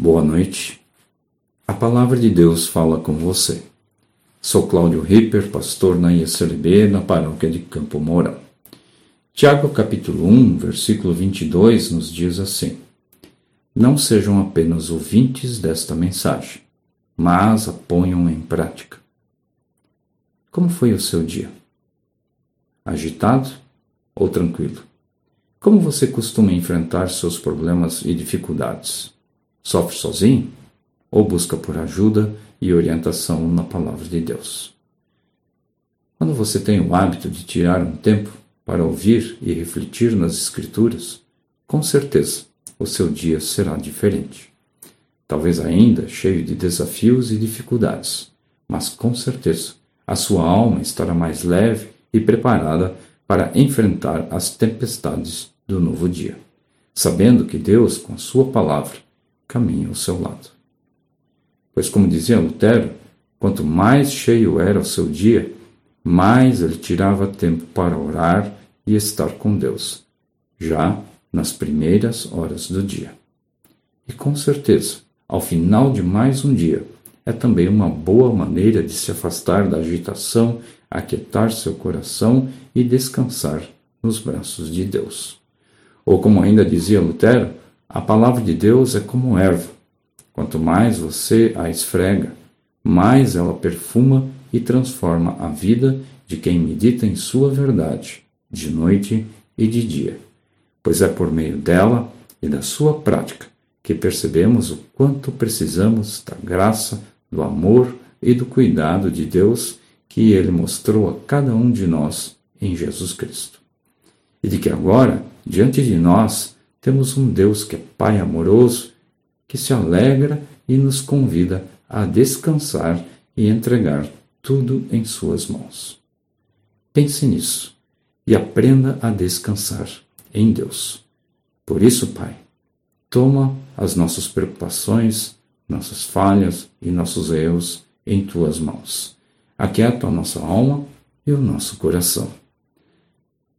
Boa noite. A palavra de Deus fala com você. Sou Cláudio Ripper, pastor na ISLB, na paróquia de Campo Mourão. Tiago capítulo 1, versículo 22 nos diz assim: Não sejam apenas ouvintes desta mensagem, mas a ponham em prática. Como foi o seu dia? Agitado ou tranquilo? Como você costuma enfrentar seus problemas e dificuldades? Sofre sozinho ou busca por ajuda e orientação na palavra de Deus? Quando você tem o hábito de tirar um tempo para ouvir e refletir nas Escrituras, com certeza o seu dia será diferente. Talvez ainda cheio de desafios e dificuldades, mas com certeza a sua alma estará mais leve e preparada para enfrentar as tempestades do novo dia, sabendo que Deus, com sua palavra, caminha ao seu lado. Pois, como dizia Lutero, quanto mais cheio era o seu dia, mais ele tirava tempo para orar e estar com Deus, já nas primeiras horas do dia. E com certeza, ao final de mais um dia, é também uma boa maneira de se afastar da agitação, aquietar seu coração e descansar nos braços de Deus. Ou como ainda dizia Lutero, a palavra de Deus é como erva. Quanto mais você a esfrega, mais ela perfuma e transforma a vida de quem medita em sua verdade, de noite e de dia. Pois é por meio dela e da sua prática que percebemos o quanto precisamos da graça, do amor e do cuidado de Deus que ele mostrou a cada um de nós em Jesus Cristo. E de que agora, diante de nós, temos um Deus que é Pai amoroso, que se alegra e nos convida a descansar e entregar tudo em Suas mãos. Pense nisso e aprenda a descansar em Deus. Por isso, Pai, toma as nossas preocupações, nossas falhas e nossos erros em tuas mãos. Aquieta a nossa alma e o nosso coração.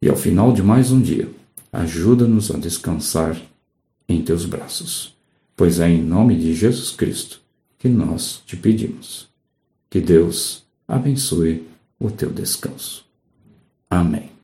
E ao final de mais um dia, ajuda-nos a descansar em teus braços, pois é em nome de Jesus Cristo que nós te pedimos. Que Deus abençoe o teu descanso. Amém.